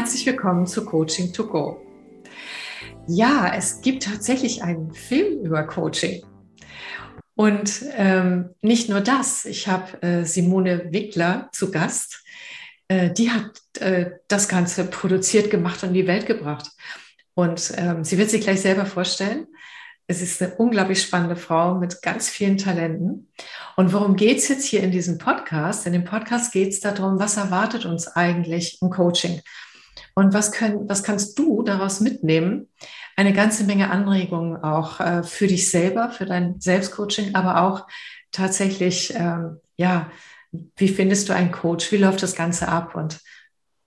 Herzlich willkommen zu Coaching to Go. Ja, es gibt tatsächlich einen Film über Coaching. Und ähm, nicht nur das, ich habe äh, Simone Wickler zu Gast. Äh, die hat äh, das Ganze produziert, gemacht und in die Welt gebracht. Und ähm, sie wird sich gleich selber vorstellen. Es ist eine unglaublich spannende Frau mit ganz vielen Talenten. Und worum geht es jetzt hier in diesem Podcast? In dem Podcast geht es darum, was erwartet uns eigentlich im Coaching? Und was, können, was kannst du daraus mitnehmen? Eine ganze Menge Anregungen auch äh, für dich selber, für dein Selbstcoaching, aber auch tatsächlich, ähm, ja, wie findest du einen Coach? Wie läuft das Ganze ab? Und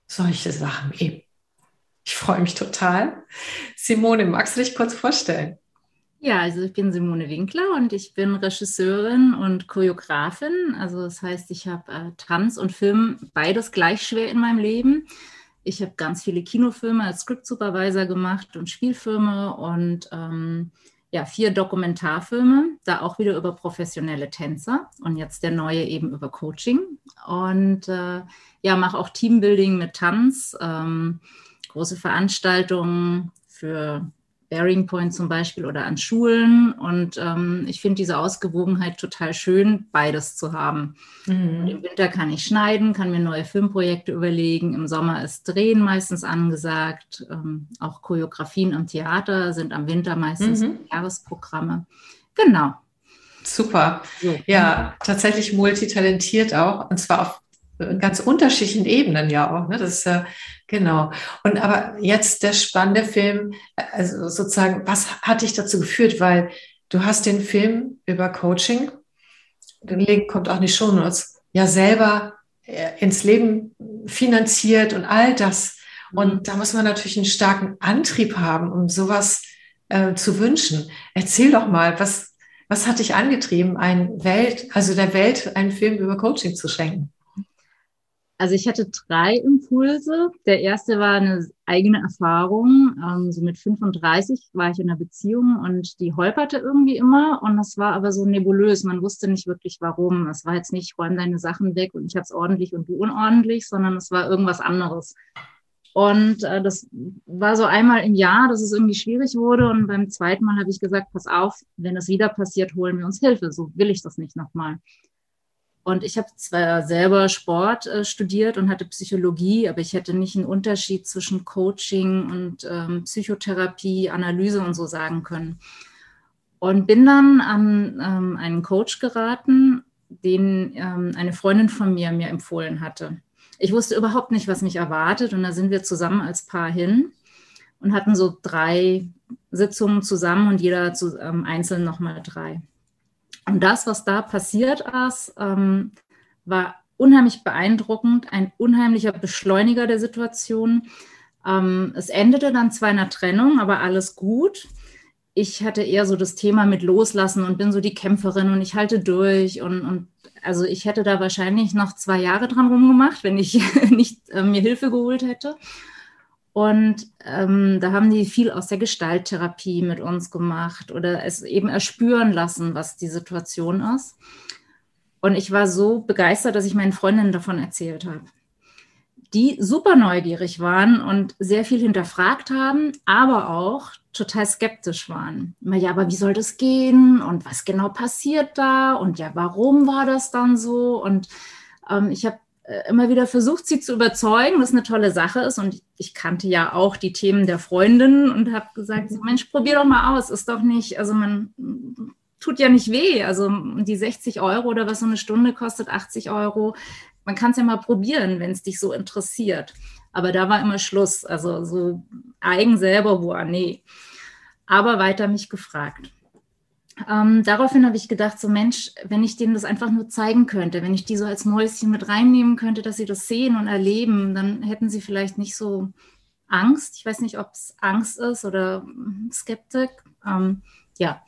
solche Sachen eben. Ich freue mich total. Simone, magst du dich kurz vorstellen? Ja, also ich bin Simone Winkler und ich bin Regisseurin und Choreografin. Also das heißt, ich habe äh, Tanz und Film beides gleich schwer in meinem Leben. Ich habe ganz viele Kinofilme als Script Supervisor gemacht und Spielfilme und ähm, ja, vier Dokumentarfilme, da auch wieder über professionelle Tänzer und jetzt der neue eben über Coaching. Und äh, ja, mache auch Teambuilding mit Tanz, ähm, große Veranstaltungen für Bearing Point zum Beispiel oder an Schulen. Und ähm, ich finde diese Ausgewogenheit total schön, beides zu haben. Mhm. Im Winter kann ich schneiden, kann mir neue Filmprojekte überlegen. Im Sommer ist Drehen meistens angesagt. Ähm, auch Choreografien im Theater sind am Winter meistens mhm. Jahresprogramme. Genau. Super. Ja, tatsächlich multitalentiert auch. Und zwar auf ganz unterschiedlichen Ebenen ja auch. Ne? Das ist ja genau. Und aber jetzt der spannende Film, also sozusagen, was hat dich dazu geführt? Weil du hast den Film über Coaching, den Link kommt auch nicht schon uns, ja selber äh, ins Leben finanziert und all das. Und mhm. da muss man natürlich einen starken Antrieb haben, um sowas äh, zu wünschen. Erzähl doch mal, was, was hat dich angetrieben, ein Welt, also der Welt einen Film über Coaching zu schenken? Also ich hatte drei Impulse. Der erste war eine eigene Erfahrung. Ähm, so mit 35 war ich in einer Beziehung und die holperte irgendwie immer und das war aber so nebulös. Man wusste nicht wirklich warum. Es war jetzt nicht, räum deine Sachen weg und ich habe es ordentlich und du unordentlich, sondern es war irgendwas anderes. Und äh, das war so einmal im Jahr, dass es irgendwie schwierig wurde. Und beim zweiten Mal habe ich gesagt, pass auf, wenn es wieder passiert, holen wir uns Hilfe. So will ich das nicht nochmal. Und ich habe zwar selber Sport äh, studiert und hatte Psychologie, aber ich hätte nicht einen Unterschied zwischen Coaching und ähm, Psychotherapie, Analyse und so sagen können. Und bin dann an ähm, einen Coach geraten, den ähm, eine Freundin von mir mir empfohlen hatte. Ich wusste überhaupt nicht, was mich erwartet. Und da sind wir zusammen als Paar hin und hatten so drei Sitzungen zusammen und jeder zu, ähm, einzeln nochmal drei. Und das, was da passiert ist, ähm, war unheimlich beeindruckend, ein unheimlicher Beschleuniger der Situation. Ähm, es endete dann zwar in einer Trennung, aber alles gut. Ich hatte eher so das Thema mit Loslassen und bin so die Kämpferin und ich halte durch und, und also ich hätte da wahrscheinlich noch zwei Jahre dran rumgemacht, wenn ich nicht äh, mir Hilfe geholt hätte. Und ähm, da haben die viel aus der Gestalttherapie mit uns gemacht oder es eben erspüren lassen, was die Situation ist. Und ich war so begeistert, dass ich meinen Freundinnen davon erzählt habe. Die super neugierig waren und sehr viel hinterfragt haben, aber auch total skeptisch waren. Immer, ja, aber wie soll das gehen? Und was genau passiert da? Und ja, warum war das dann so? Und ähm, ich habe immer wieder versucht, sie zu überzeugen, dass eine tolle Sache ist. Und ich kannte ja auch die Themen der Freundin und habe gesagt, so, Mensch, probier doch mal aus. Ist doch nicht, also man tut ja nicht weh. Also die 60 Euro oder was so eine Stunde kostet, 80 Euro. Man kann es ja mal probieren, wenn es dich so interessiert. Aber da war immer Schluss. Also so eigen selber, wo, nee. Aber weiter mich gefragt. Ähm, daraufhin habe ich gedacht, so Mensch, wenn ich denen das einfach nur zeigen könnte, wenn ich die so als Mäuschen mit reinnehmen könnte, dass sie das sehen und erleben, dann hätten sie vielleicht nicht so Angst. Ich weiß nicht, ob es Angst ist oder Skeptik. Ähm, ja,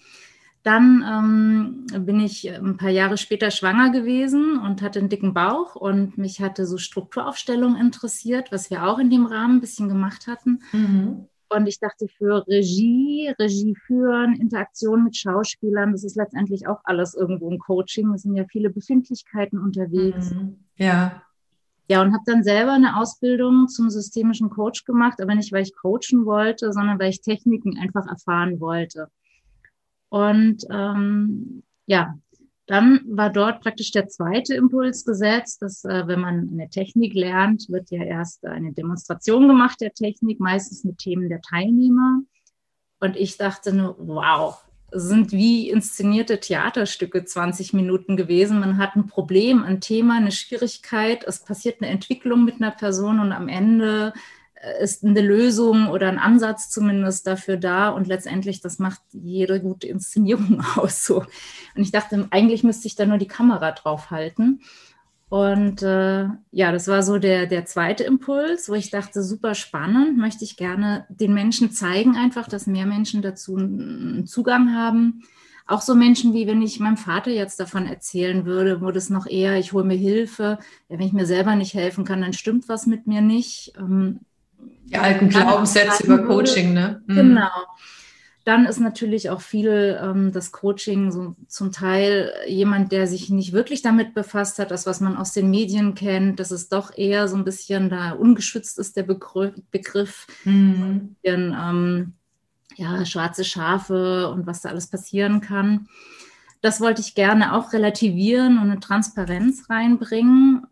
dann ähm, bin ich ein paar Jahre später schwanger gewesen und hatte einen dicken Bauch und mich hatte so Strukturaufstellung interessiert, was wir auch in dem Rahmen ein bisschen gemacht hatten. Mhm. Und ich dachte, für Regie, Regie führen, Interaktion mit Schauspielern, das ist letztendlich auch alles irgendwo ein Coaching. Es sind ja viele Befindlichkeiten unterwegs. Mhm. Ja. ja, und habe dann selber eine Ausbildung zum systemischen Coach gemacht, aber nicht, weil ich coachen wollte, sondern weil ich Techniken einfach erfahren wollte. Und ähm, ja, dann war dort praktisch der zweite Impuls gesetzt, dass äh, wenn man eine Technik lernt, wird ja erst eine Demonstration gemacht der Technik, meistens mit Themen der Teilnehmer. Und ich dachte nur, wow, sind wie inszenierte Theaterstücke 20 Minuten gewesen. Man hat ein Problem, ein Thema, eine Schwierigkeit, es passiert eine Entwicklung mit einer Person und am Ende ist eine Lösung oder ein Ansatz zumindest dafür da und letztendlich, das macht jede gute Inszenierung aus. So. Und ich dachte, eigentlich müsste ich da nur die Kamera drauf halten. Und äh, ja, das war so der, der zweite Impuls, wo ich dachte, super spannend, möchte ich gerne den Menschen zeigen, einfach, dass mehr Menschen dazu einen Zugang haben. Auch so Menschen, wie wenn ich meinem Vater jetzt davon erzählen würde, wo das noch eher, ich hole mir Hilfe. Ja, wenn ich mir selber nicht helfen kann, dann stimmt was mit mir nicht. Ähm, die alten Glaubenssätze über Coaching, ne? Mhm. Genau. Dann ist natürlich auch viel ähm, das Coaching so zum Teil jemand, der sich nicht wirklich damit befasst hat, das, was man aus den Medien kennt, dass es doch eher so ein bisschen da ungeschützt ist, der Begriff. Begriff mhm. bisschen, ähm, ja, schwarze Schafe und was da alles passieren kann. Das wollte ich gerne auch relativieren und eine Transparenz reinbringen.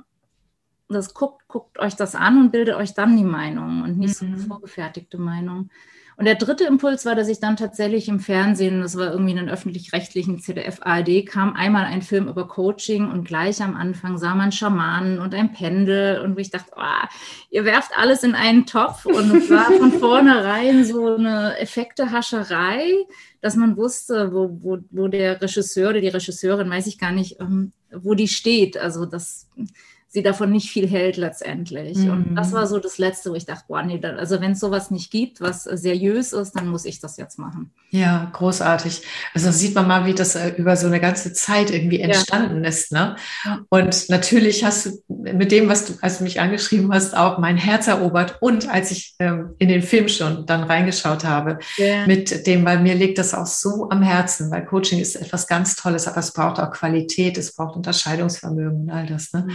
Das guckt, guckt euch das an und bildet euch dann die Meinung und nicht mhm. so eine vorgefertigte Meinung. Und der dritte Impuls war, dass ich dann tatsächlich im Fernsehen, das war irgendwie in den öffentlich-rechtlichen ZDF ARD, kam einmal ein Film über Coaching und gleich am Anfang sah man Schamanen und ein Pendel und ich dachte, oh, ihr werft alles in einen Topf und es war von vornherein so eine Effektehascherei, dass man wusste, wo, wo, wo der Regisseur oder die Regisseurin, weiß ich gar nicht, ähm, wo die steht. Also das sie davon nicht viel hält letztendlich. Mhm. Und das war so das Letzte, wo ich dachte, boah, nee, also wenn es sowas nicht gibt, was seriös ist, dann muss ich das jetzt machen. Ja, großartig. Also sieht man mal, wie das äh, über so eine ganze Zeit irgendwie entstanden ja. ist. Ne? Und natürlich hast du mit dem, was du, als du mich angeschrieben hast, auch mein Herz erobert. Und als ich ähm, in den Film schon dann reingeschaut habe, ja. mit dem, weil mir liegt das auch so am Herzen, weil Coaching ist etwas ganz Tolles, aber es braucht auch Qualität, es braucht Unterscheidungsvermögen und all das. Ne?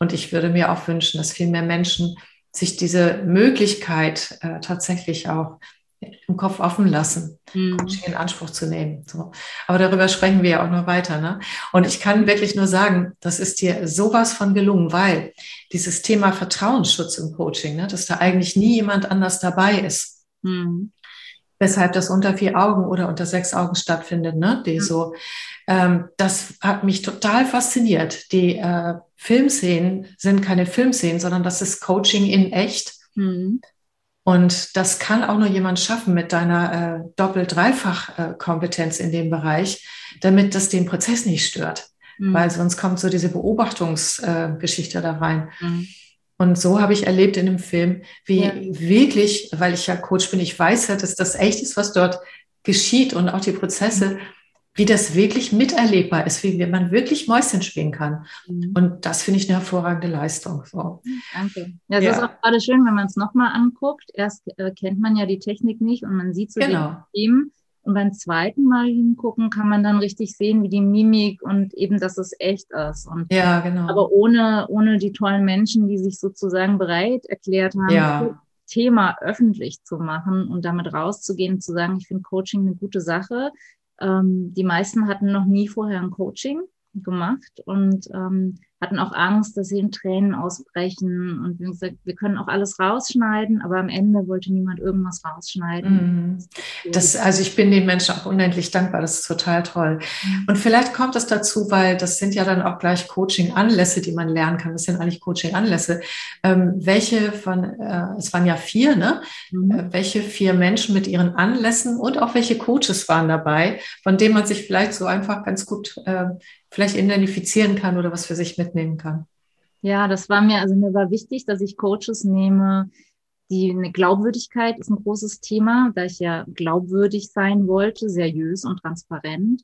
Und ich würde mir auch wünschen, dass viel mehr Menschen sich diese Möglichkeit äh, tatsächlich auch im Kopf offen lassen, mhm. Coaching in Anspruch zu nehmen. So. Aber darüber sprechen wir ja auch noch weiter. Ne? Und ich kann wirklich nur sagen, das ist dir sowas von gelungen, weil dieses Thema Vertrauensschutz im Coaching, ne, dass da eigentlich nie jemand anders dabei ist. Mhm. Weshalb das unter vier Augen oder unter sechs Augen stattfindet, ne? Die mhm. so, ähm, das hat mich total fasziniert. Die äh, Filmszenen sind keine Filmszenen, sondern das ist Coaching in echt. Mhm. Und das kann auch nur jemand schaffen mit deiner äh, Doppel-Dreifach-Kompetenz in dem Bereich, damit das den Prozess nicht stört. Mhm. Weil sonst kommt so diese Beobachtungsgeschichte äh, da rein. Mhm. Und so habe ich erlebt in dem Film, wie ja. wirklich, weil ich ja Coach bin, ich weiß ja, dass das echt ist, was dort geschieht und auch die Prozesse. Mhm wie das wirklich miterlebbar ist, wie man wirklich Mäuschen spielen kann. Mhm. Und das finde ich eine hervorragende Leistung. So. Danke. Ja, es ja. ist auch gerade schön, wenn man es nochmal anguckt. Erst äh, kennt man ja die Technik nicht und man sieht so genau. die Themen. Und beim zweiten Mal hingucken kann man dann richtig sehen, wie die Mimik und eben, dass es echt ist. Und, ja, genau. Aber ohne, ohne die tollen Menschen, die sich sozusagen bereit erklärt haben, ja. Thema öffentlich zu machen und damit rauszugehen, zu sagen, ich finde Coaching eine gute Sache. Ähm, die meisten hatten noch nie vorher ein Coaching gemacht und ähm, hatten auch Angst, dass sie in Tränen ausbrechen. Und wie gesagt, wir können auch alles rausschneiden, aber am Ende wollte niemand irgendwas rausschneiden. Mhm. Das, also ich bin den Menschen auch unendlich dankbar. Das ist total toll. Und vielleicht kommt das dazu, weil das sind ja dann auch gleich Coaching-Anlässe, die man lernen kann. Das sind eigentlich Coaching-Anlässe. Ähm, welche von, äh, es waren ja vier, ne? Mhm. Äh, welche vier Menschen mit ihren Anlässen und auch welche Coaches waren dabei, von denen man sich vielleicht so einfach ganz gut äh, vielleicht identifizieren kann oder was für sich mitnehmen kann. Ja, das war mir, also mir war wichtig, dass ich Coaches nehme, die eine Glaubwürdigkeit ist ein großes Thema, da ich ja glaubwürdig sein wollte, seriös und transparent,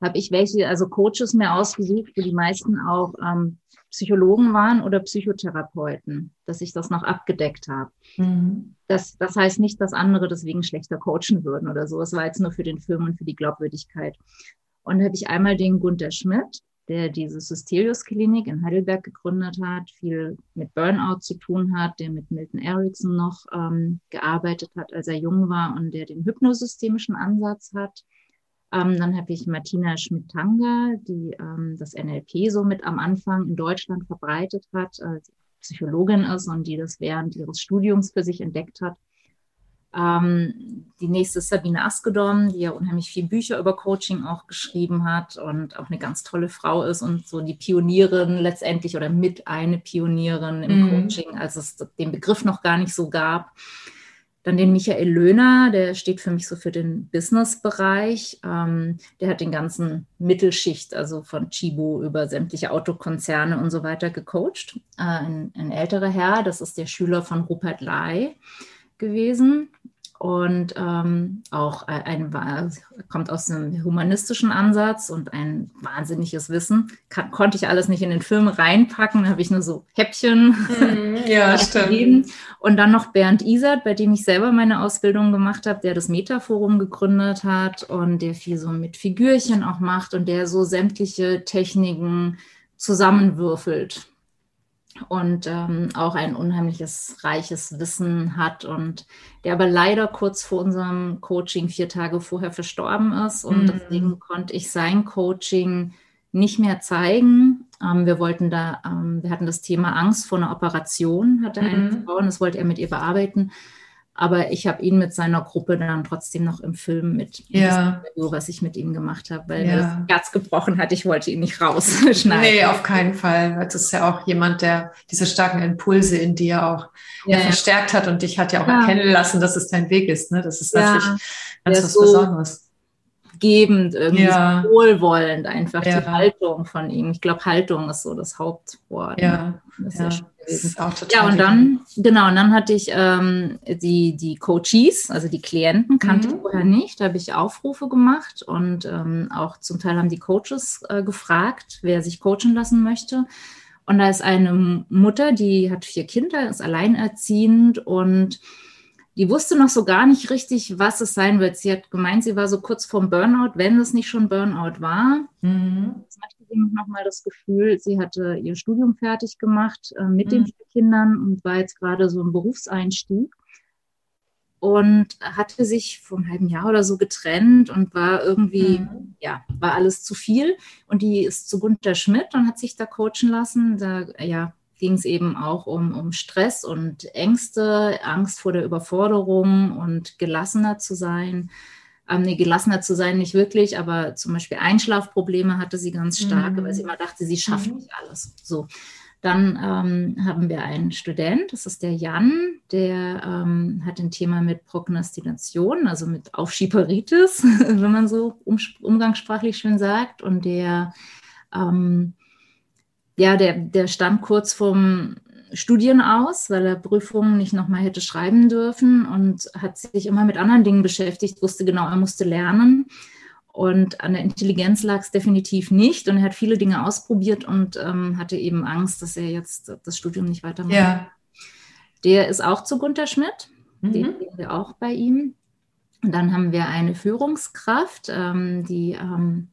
habe ich welche, also Coaches mir ausgesucht, wo die meisten auch ähm, Psychologen waren oder Psychotherapeuten, dass ich das noch abgedeckt habe. Mhm. Das, das heißt nicht, dass andere deswegen schlechter coachen würden oder so. Es war jetzt nur für den Film und für die Glaubwürdigkeit. Und da habe ich einmal den Gunther Schmidt, der diese Systelius Klinik in Heidelberg gegründet hat, viel mit Burnout zu tun hat, der mit Milton Erickson noch ähm, gearbeitet hat, als er jung war und der den hypnosystemischen Ansatz hat. Ähm, dann habe ich Martina Schmidt-Tanger, die ähm, das NLP so mit am Anfang in Deutschland verbreitet hat, äh, Psychologin ist und die das während ihres Studiums für sich entdeckt hat. Ähm, die nächste ist Sabine Askedom, die ja unheimlich viele Bücher über Coaching auch geschrieben hat und auch eine ganz tolle Frau ist und so die Pionierin letztendlich oder mit eine Pionierin im mhm. Coaching, als es den Begriff noch gar nicht so gab. Dann den Michael Löhner, der steht für mich so für den Business-Bereich. Ähm, der hat den ganzen Mittelschicht, also von Chibo über sämtliche Autokonzerne und so weiter gecoacht. Äh, ein, ein, älterer Herr, das ist der Schüler von Rupert Lai gewesen und ähm, auch ein, kommt aus einem humanistischen Ansatz und ein wahnsinniges Wissen. Kann, konnte ich alles nicht in den Film reinpacken, habe ich nur so Häppchen mm, ja, stimmt. Und dann noch Bernd Isert, bei dem ich selber meine Ausbildung gemacht habe, der das Metaforum gegründet hat und der viel so mit Figürchen auch macht und der so sämtliche Techniken zusammenwürfelt und ähm, auch ein unheimliches, reiches Wissen hat und der aber leider kurz vor unserem Coaching vier Tage vorher verstorben ist und mhm. deswegen konnte ich sein Coaching nicht mehr zeigen. Ähm, wir wollten da, ähm, wir hatten das Thema Angst vor einer Operation, hatte eine mhm. Frau und das wollte er mit ihr bearbeiten. Aber ich habe ihn mit seiner Gruppe dann trotzdem noch im Film mit, ja. Video, was ich mit ihm gemacht habe, weil ja. das Herz gebrochen hat. Ich wollte ihn nicht rausschneiden. Nee, auf keinen Fall. Das ist ja auch jemand, der diese starken Impulse in dir auch ja, verstärkt hat und dich hat ja auch erkennen lassen, dass es dein Weg ist. Ne? Das ist natürlich ganz was so Besonderes. Gebend, irgendwie ja. so wohlwollend, einfach die Haltung von ihm. Ich glaube, Haltung ist so das Hauptwort. Ja, ne? das ist ja gewesen. ja, und dann, genau, und dann hatte ich ähm, die, die Coaches, also die Klienten, kannte mhm. ich vorher nicht. Da habe ich Aufrufe gemacht und ähm, auch zum Teil haben die Coaches äh, gefragt, wer sich coachen lassen möchte. Und da ist eine Mutter, die hat vier Kinder, ist alleinerziehend und die wusste noch so gar nicht richtig, was es sein wird. Sie hat gemeint, sie war so kurz vorm Burnout, wenn es nicht schon Burnout war. Mhm. Jetzt hatte sie noch mal das Gefühl, sie hatte ihr Studium fertig gemacht äh, mit mhm. den vier Kindern und war jetzt gerade so im Berufseinstieg und hatte sich vor einem halben Jahr oder so getrennt und war irgendwie, mhm. ja, war alles zu viel. Und die ist zu Gunter Schmidt und hat sich da coachen lassen. Da, ja, ging es eben auch um, um Stress und Ängste, Angst vor der Überforderung und gelassener zu sein. Ähm, nee, gelassener zu sein nicht wirklich, aber zum Beispiel Einschlafprobleme hatte sie ganz stark, mhm. weil sie immer dachte, sie schafft mhm. nicht alles. So. Dann ähm, haben wir einen Student, das ist der Jan, der ähm, hat ein Thema mit Prognostination, also mit Aufschieberitis, wenn man so um, umgangssprachlich schön sagt. Und der ähm, ja, der, der stand kurz vorm Studien aus, weil er Prüfungen nicht nochmal hätte schreiben dürfen und hat sich immer mit anderen Dingen beschäftigt, wusste genau, er musste lernen. Und an der Intelligenz lag es definitiv nicht. Und er hat viele Dinge ausprobiert und ähm, hatte eben Angst, dass er jetzt das Studium nicht weitermacht. Ja. Der ist auch zu Gunter Schmidt. Mhm. Den sehen wir auch bei ihm. Und dann haben wir eine Führungskraft, ähm, die ähm,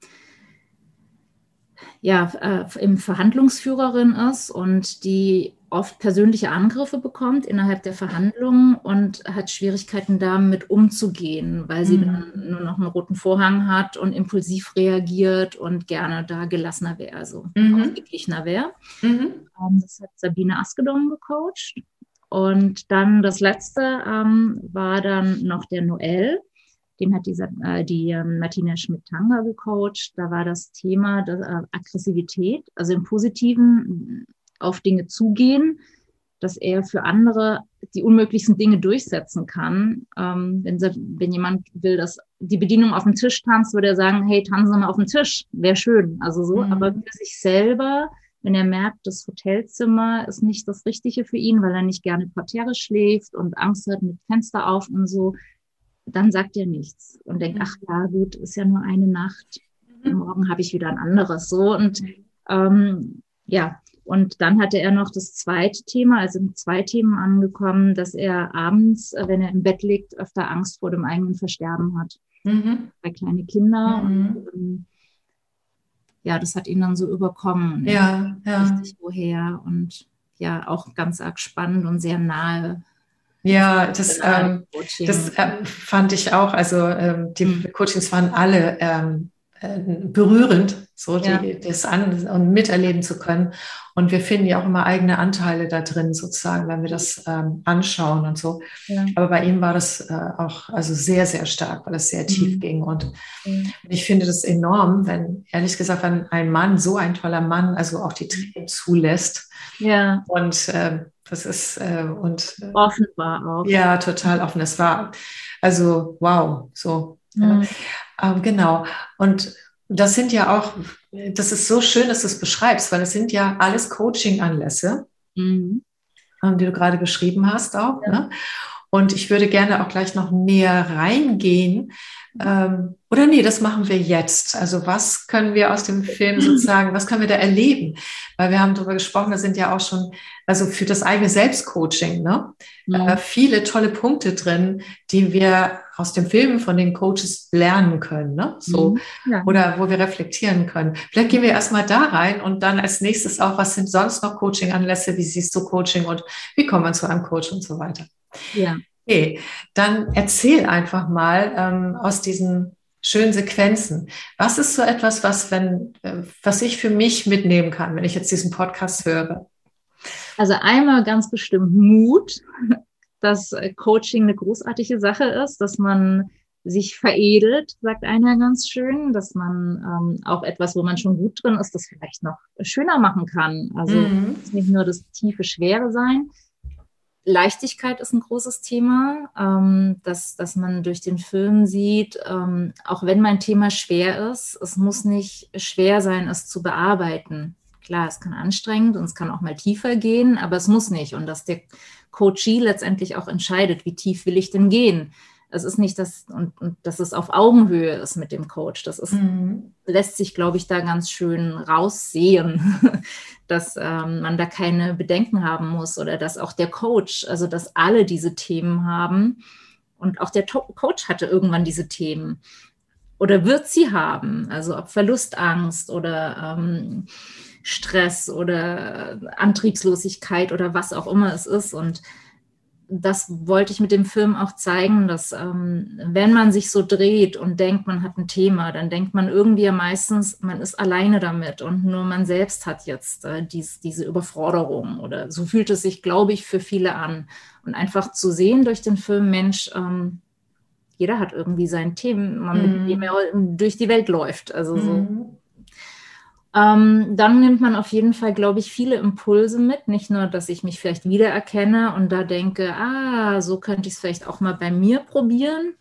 ja, äh, im Verhandlungsführerin ist und die oft persönliche Angriffe bekommt innerhalb der Verhandlungen und hat Schwierigkeiten damit umzugehen, weil sie mhm. dann nur noch einen roten Vorhang hat und impulsiv reagiert und gerne da gelassener wäre, also mhm. ausgeglichener wäre. Mhm. Ähm, das hat Sabine Askedom gecoacht. Und dann das letzte ähm, war dann noch der Noel den hat dieser, äh, die äh, Martina Schmidt-Tanger gecoacht. Da war das Thema der äh, Aggressivität, also im Positiven äh, auf Dinge zugehen, dass er für andere die unmöglichsten Dinge durchsetzen kann. Ähm, wenn, wenn jemand will, dass die Bedienung auf dem Tisch tanzt, würde er sagen, hey, tanzen Sie mal auf dem Tisch, wäre schön. Also so, mhm. aber für sich selber, wenn er merkt, das Hotelzimmer ist nicht das Richtige für ihn, weil er nicht gerne Parterre schläft und Angst hat mit Fenster auf und so, dann sagt er nichts und denkt, mhm. ach ja, gut, ist ja nur eine Nacht. Mhm. Morgen habe ich wieder ein anderes. So und mhm. ähm, ja, und dann hatte er noch das zweite Thema, also mit zwei Themen angekommen, dass er abends, äh, wenn er im Bett liegt, öfter Angst vor dem eigenen Versterben hat. Mhm. Bei kleine Kinder. Mhm. Und, ähm, ja, das hat ihn dann so überkommen. Ja, ja. Richtig woher und ja, auch ganz arg spannend und sehr nahe. Ja, das, ähm, das äh, fand ich auch. Also ähm, die mhm. Coachings waren alle ähm, äh, berührend, so die, ja. das an und miterleben zu können. Und wir finden ja auch immer eigene Anteile da drin, sozusagen, wenn wir das ähm, anschauen und so. Ja. Aber bei ihm war das äh, auch also sehr, sehr stark, weil es sehr tief mhm. ging. Und mhm. ich finde das enorm, wenn, ehrlich gesagt, wenn ein Mann, so ein toller Mann, also auch die Tränen zulässt. Ja. Und äh, das ist äh, und äh, offen war auch. Ja, total offen. Es war also wow, so. Mhm. Ähm, genau. Und das sind ja auch, das ist so schön, dass du es beschreibst, weil es sind ja alles Coaching-Anlässe, mhm. ähm, die du gerade beschrieben hast auch. Ja. Ne? Und ich würde gerne auch gleich noch näher reingehen. Ähm, oder nee, das machen wir jetzt. Also was können wir aus dem Film sozusagen, was können wir da erleben? Weil wir haben darüber gesprochen, da sind ja auch schon, also für das eigene Selbstcoaching, ne? Mhm. Äh, viele tolle Punkte drin, die wir aus dem Film von den Coaches lernen können, ne? So. Mhm. Ja. Oder wo wir reflektieren können. Vielleicht gehen wir erstmal da rein und dann als nächstes auch, was sind sonst noch Coaching-Anlässe? Wie siehst du Coaching und wie kommt man zu einem Coach und so weiter? Ja. Okay, dann erzähl einfach mal ähm, aus diesen schönen Sequenzen. Was ist so etwas, was, wenn, äh, was ich für mich mitnehmen kann, wenn ich jetzt diesen Podcast höre? Also einmal ganz bestimmt Mut, dass äh, Coaching eine großartige Sache ist, dass man sich veredelt, sagt einer ganz schön, dass man ähm, auch etwas, wo man schon gut drin ist, das vielleicht noch schöner machen kann. Also mhm. nicht nur das tiefe Schwere sein, Leichtigkeit ist ein großes Thema, ähm, dass, dass man durch den Film sieht, ähm, auch wenn mein Thema schwer ist, es muss nicht schwer sein, es zu bearbeiten. Klar, es kann anstrengend und es kann auch mal tiefer gehen, aber es muss nicht. Und dass der Coachee letztendlich auch entscheidet, wie tief will ich denn gehen es ist nicht das, und, und dass es auf Augenhöhe ist mit dem Coach. Das ist, mhm. lässt sich, glaube ich, da ganz schön raussehen, dass ähm, man da keine Bedenken haben muss oder dass auch der Coach, also dass alle diese Themen haben. Und auch der Coach hatte irgendwann diese Themen oder wird sie haben. Also ob Verlustangst oder ähm, Stress oder Antriebslosigkeit oder was auch immer es ist. Und das wollte ich mit dem Film auch zeigen, dass ähm, wenn man sich so dreht und denkt, man hat ein Thema, dann denkt man irgendwie ja meistens, man ist alleine damit und nur man selbst hat jetzt äh, dies, diese Überforderung oder so fühlt es sich, glaube ich, für viele an. Und einfach zu sehen durch den Film, Mensch, ähm, jeder hat irgendwie sein Thema, mit dem mhm. er durch die Welt läuft. Also so mhm. Ähm, dann nimmt man auf jeden Fall, glaube ich, viele Impulse mit. Nicht nur, dass ich mich vielleicht wiedererkenne und da denke, ah, so könnte ich es vielleicht auch mal bei mir probieren,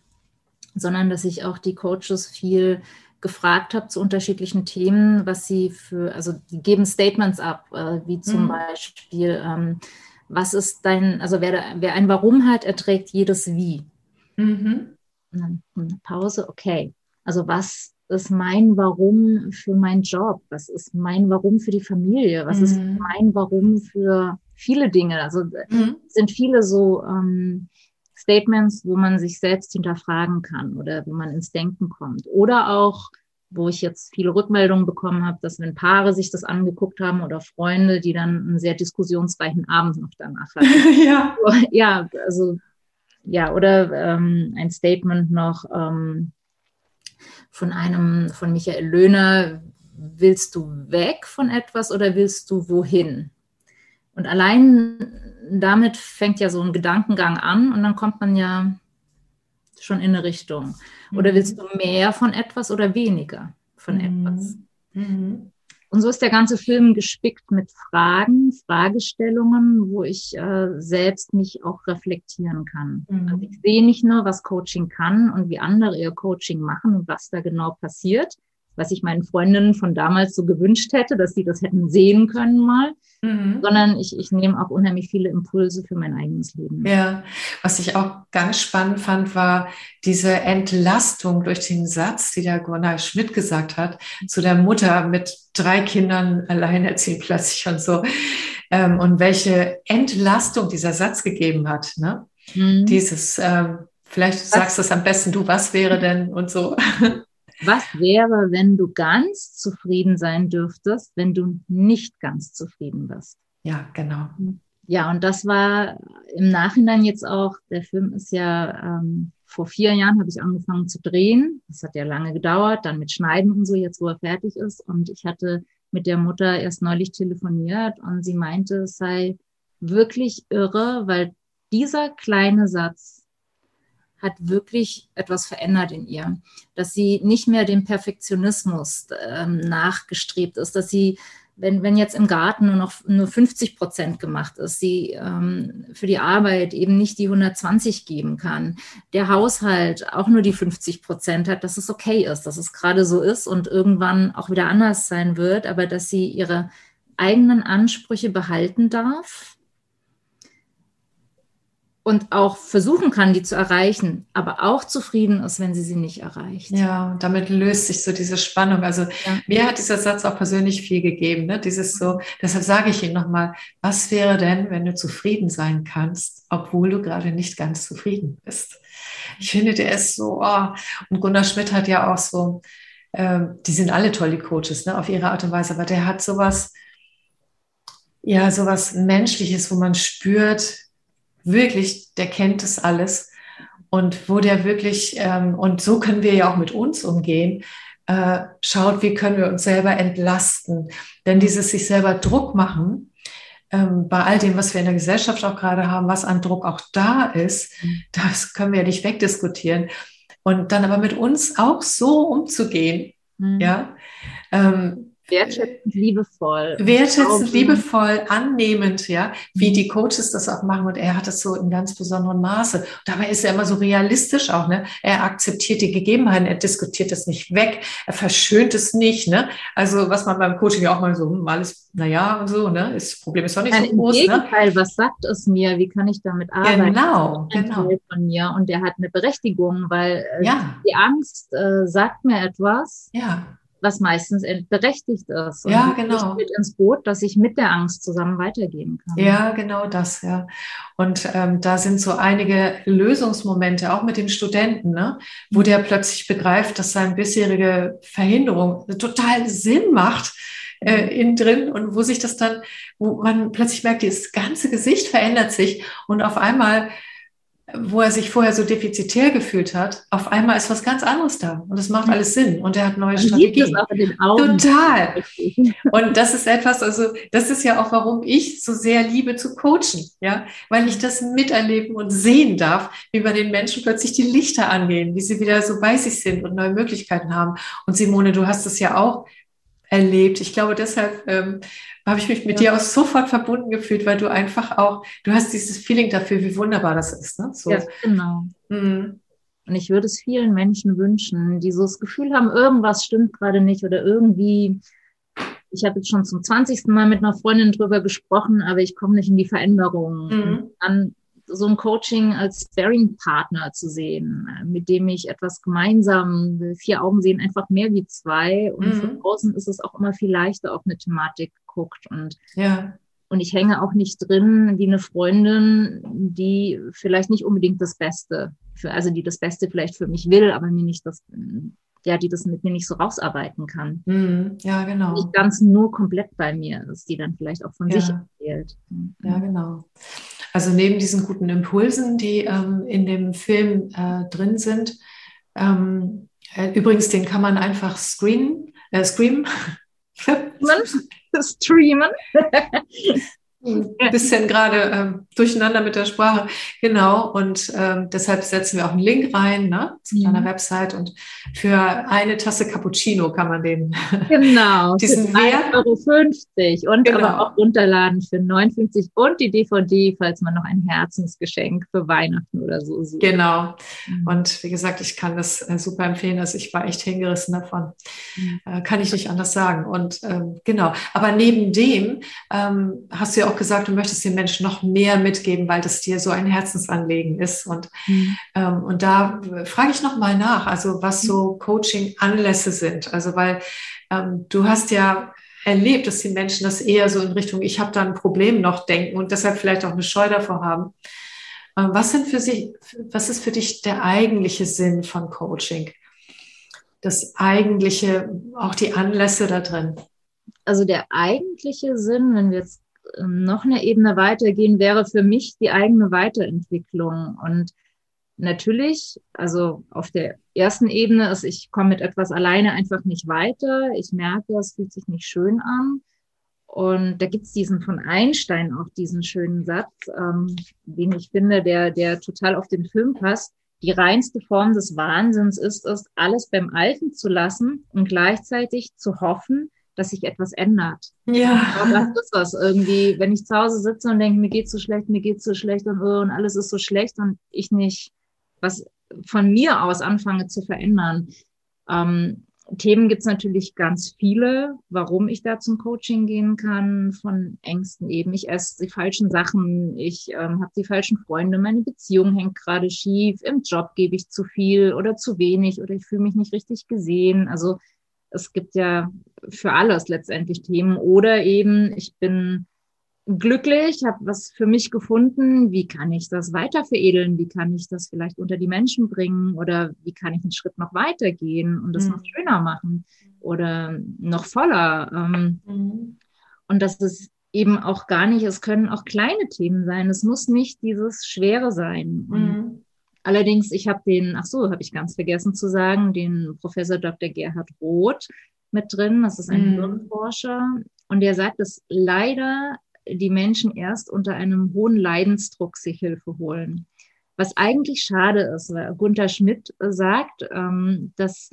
sondern dass ich auch die Coaches viel gefragt habe zu unterschiedlichen Themen, was sie für, also die geben Statements ab, äh, wie zum mhm. Beispiel, ähm, was ist dein, also wer, wer ein Warum hat, erträgt jedes Wie. Mhm. Eine Pause, okay. Also was ist mein Warum für meinen Job? Was ist mein Warum für die Familie? Was mhm. ist mein Warum für viele Dinge? Also mhm. sind viele so ähm, Statements, wo man sich selbst hinterfragen kann oder wo man ins Denken kommt. Oder auch, wo ich jetzt viele Rückmeldungen bekommen habe, dass wenn Paare sich das angeguckt haben oder Freunde, die dann einen sehr diskussionsreichen Abend noch danach hatten. ja. ja, also ja, oder ähm, ein Statement noch, ähm, von einem, von Michael Löhner, willst du weg von etwas oder willst du wohin? Und allein damit fängt ja so ein Gedankengang an und dann kommt man ja schon in eine Richtung. Oder mhm. willst du mehr von etwas oder weniger von mhm. etwas? Mhm. Und so ist der ganze Film gespickt mit Fragen, Fragestellungen, wo ich äh, selbst mich auch reflektieren kann. Mhm. Also ich sehe nicht nur, was Coaching kann und wie andere ihr Coaching machen und was da genau passiert, was ich meinen Freundinnen von damals so gewünscht hätte, dass sie das hätten sehen können mal, mhm. sondern ich, ich nehme auch unheimlich viele Impulse für mein eigenes Leben. Ja, was ich auch ganz spannend fand, war diese Entlastung durch den Satz, die der Gunnar Schmidt gesagt hat, zu der Mutter mit drei Kindern alleinerziehend plötzlich und so. Ähm, und welche Entlastung dieser Satz gegeben hat. Ne? Mhm. Dieses, ähm, vielleicht sagst du es am besten du, was wäre denn und so. Was wäre, wenn du ganz zufrieden sein dürftest, wenn du nicht ganz zufrieden bist? Ja, genau. Ja, und das war im Nachhinein jetzt auch, der Film ist ja ähm, vor vier Jahren habe ich angefangen zu drehen. Das hat ja lange gedauert, dann mit Schneiden und so, jetzt wo er fertig ist. Und ich hatte mit der Mutter erst neulich telefoniert und sie meinte, es sei wirklich irre, weil dieser kleine Satz hat wirklich etwas verändert in ihr, dass sie nicht mehr dem Perfektionismus ähm, nachgestrebt ist, dass sie wenn, wenn jetzt im Garten nur noch nur 50 Prozent gemacht ist, sie ähm, für die Arbeit eben nicht die 120 geben kann, der Haushalt auch nur die 50 Prozent hat, dass es okay ist, dass es gerade so ist und irgendwann auch wieder anders sein wird, aber dass sie ihre eigenen Ansprüche behalten darf und auch versuchen kann, die zu erreichen, aber auch zufrieden ist, wenn sie sie nicht erreicht. Ja, damit löst sich so diese Spannung. Also ja. mir hat dieser Satz auch persönlich viel gegeben. Ne? Dieses so, deshalb sage ich Ihnen nochmal, was wäre denn, wenn du zufrieden sein kannst, obwohl du gerade nicht ganz zufrieden bist? Ich finde, der ist so, oh. und Gunnar Schmidt hat ja auch so, äh, die sind alle tolle Coaches, ne, auf ihre Art und Weise, aber der hat sowas, ja, sowas Menschliches, wo man spürt, wirklich, der kennt das alles. Und wo der wirklich, ähm, und so können wir ja auch mit uns umgehen, äh, schaut, wie können wir uns selber entlasten. Denn dieses sich selber Druck machen, ähm, bei all dem, was wir in der Gesellschaft auch gerade haben, was an Druck auch da ist, das können wir ja nicht wegdiskutieren. Und dann aber mit uns auch so umzugehen, mhm. ja, ähm, Wertschätzend, liebevoll. Wertschätzend, liebevoll, annehmend, ja, wie mhm. die Coaches das auch machen. Und er hat das so in ganz besonderem Maße. Dabei ist er immer so realistisch auch, ne? Er akzeptiert die Gegebenheiten, er diskutiert das nicht weg, er verschönt es nicht, ne? Also, was man beim Coaching ja auch mal so, hm, alles, naja, und so, ne? Das Problem ist doch nicht Nein, so groß. Im ne? Gegenteil, ne? was sagt es mir? Wie kann ich damit arbeiten? Genau, genau. Von mir. Und der hat eine Berechtigung, weil äh, ja. die Angst äh, sagt mir etwas. Ja was meistens berechtigt ist. Und ja, genau. mit ins Boot, dass ich mit der Angst zusammen weitergehen kann. Ja, genau das, ja. Und ähm, da sind so einige Lösungsmomente, auch mit dem Studenten, ne? wo der plötzlich begreift, dass seine bisherige Verhinderung total Sinn macht äh, innen drin und wo sich das dann, wo man plötzlich merkt, das ganze Gesicht verändert sich und auf einmal wo er sich vorher so defizitär gefühlt hat, auf einmal ist was ganz anderes da und es macht alles Sinn und er hat neue Man Strategien. Total. Und das ist etwas, also das ist ja auch, warum ich so sehr liebe zu coachen, ja, weil ich das miterleben und sehen darf, wie bei den Menschen plötzlich die Lichter angehen, wie sie wieder so bei sich sind und neue Möglichkeiten haben. Und Simone, du hast es ja auch erlebt. Ich glaube, deshalb ähm, habe ich mich mit ja. dir auch sofort verbunden gefühlt, weil du einfach auch, du hast dieses Feeling dafür, wie wunderbar das ist. Ne? So. Ja, genau. Mhm. Und ich würde es vielen Menschen wünschen, die so das Gefühl haben, irgendwas stimmt gerade nicht oder irgendwie, ich habe jetzt schon zum 20. Mal mit einer Freundin drüber gesprochen, aber ich komme nicht in die Veränderung. Mhm. Dann so ein Coaching als Sparing-Partner zu sehen, mit dem ich etwas gemeinsam, vier Augen sehen einfach mehr wie zwei und mhm. von außen ist es auch immer viel leichter auf eine Thematik guckt und ja. Und ich hänge auch nicht drin wie eine Freundin, die vielleicht nicht unbedingt das Beste, für, also die das Beste vielleicht für mich will, aber mir nicht das, ja, die das mit mir nicht so rausarbeiten kann. Mhm. Ja, genau. Nicht ganz nur komplett bei mir ist, die dann vielleicht auch von ja. sich erzählt. Ja, genau. Also neben diesen guten Impulsen, die ähm, in dem Film äh, drin sind, ähm, äh, übrigens, den kann man einfach screenen, äh, screamen. Streamen. ein bisschen gerade ähm, durcheinander mit der Sprache. Genau, und ähm, deshalb setzen wir auch einen Link rein ne, zu mhm. deiner Website. Und für eine Tasse Cappuccino kann man den genau, diesen Wert. Euro 50 und genau. aber auch runterladen für 59 und die DVD, falls man noch ein Herzensgeschenk für Weihnachten oder so sucht. Genau. Mhm. Und wie gesagt, ich kann das äh, super empfehlen. Also ich war echt hingerissen davon. Mhm. Äh, kann ich nicht anders sagen. Und ähm, genau. Aber neben dem ähm, hast du ja auch auch gesagt, du möchtest den Menschen noch mehr mitgeben, weil das dir so ein Herzensanliegen ist. Und, mhm. ähm, und da frage ich noch mal nach, also was so Coaching-Anlässe sind. Also weil ähm, du hast ja erlebt, dass die Menschen das eher so in Richtung, ich habe da ein Problem noch denken und deshalb vielleicht auch eine Scheu davor haben. Ähm, was sind für Sie, was ist für dich der eigentliche Sinn von Coaching? das eigentliche, auch die Anlässe da drin? Also der eigentliche Sinn, wenn wir jetzt noch eine Ebene weitergehen, wäre für mich die eigene Weiterentwicklung. Und natürlich, also auf der ersten Ebene ist, ich komme mit etwas alleine einfach nicht weiter. Ich merke, es fühlt sich nicht schön an. Und da gibt's diesen von Einstein auch diesen schönen Satz, ähm, den ich finde, der, der total auf den Film passt. Die reinste Form des Wahnsinns ist es, alles beim Alten zu lassen und gleichzeitig zu hoffen, dass sich etwas ändert. Ja. Das ist was irgendwie, wenn ich zu Hause sitze und denke, mir geht's so schlecht, mir geht's so schlecht und, oh, und alles ist so schlecht und ich nicht was von mir aus anfange zu verändern. Ähm, Themen gibt es natürlich ganz viele, warum ich da zum Coaching gehen kann, von Ängsten eben. Ich esse die falschen Sachen, ich ähm, habe die falschen Freunde, meine Beziehung hängt gerade schief, im Job gebe ich zu viel oder zu wenig oder ich fühle mich nicht richtig gesehen. Also es gibt ja für alles letztendlich Themen. Oder eben, ich bin glücklich, habe was für mich gefunden. Wie kann ich das weiter veredeln? Wie kann ich das vielleicht unter die Menschen bringen? Oder wie kann ich einen Schritt noch weitergehen und das mhm. noch schöner machen oder noch voller? Ähm, mhm. Und das ist eben auch gar nicht, es können auch kleine Themen sein. Es muss nicht dieses Schwere sein. Mhm. Allerdings, ich habe den, ach so, habe ich ganz vergessen zu sagen, den Professor Dr. Gerhard Roth mit drin. Das ist ein mhm. Hirnforscher. Und der sagt, dass leider die Menschen erst unter einem hohen Leidensdruck sich Hilfe holen. Was eigentlich schade ist, weil Gunther Schmidt sagt, ähm, dass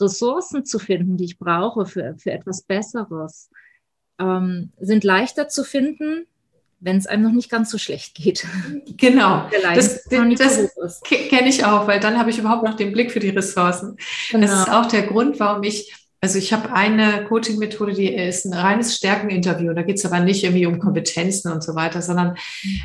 Ressourcen zu finden, die ich brauche für, für etwas Besseres, ähm, sind leichter zu finden, wenn es einem noch nicht ganz so schlecht geht. Genau, das, das kenne ich auch, weil dann habe ich überhaupt noch den Blick für die Ressourcen. Genau. Das ist auch der Grund, warum ich also ich habe eine Coaching-Methode, die ist ein reines Stärkeninterview. Da geht es aber nicht irgendwie um Kompetenzen und so weiter, sondern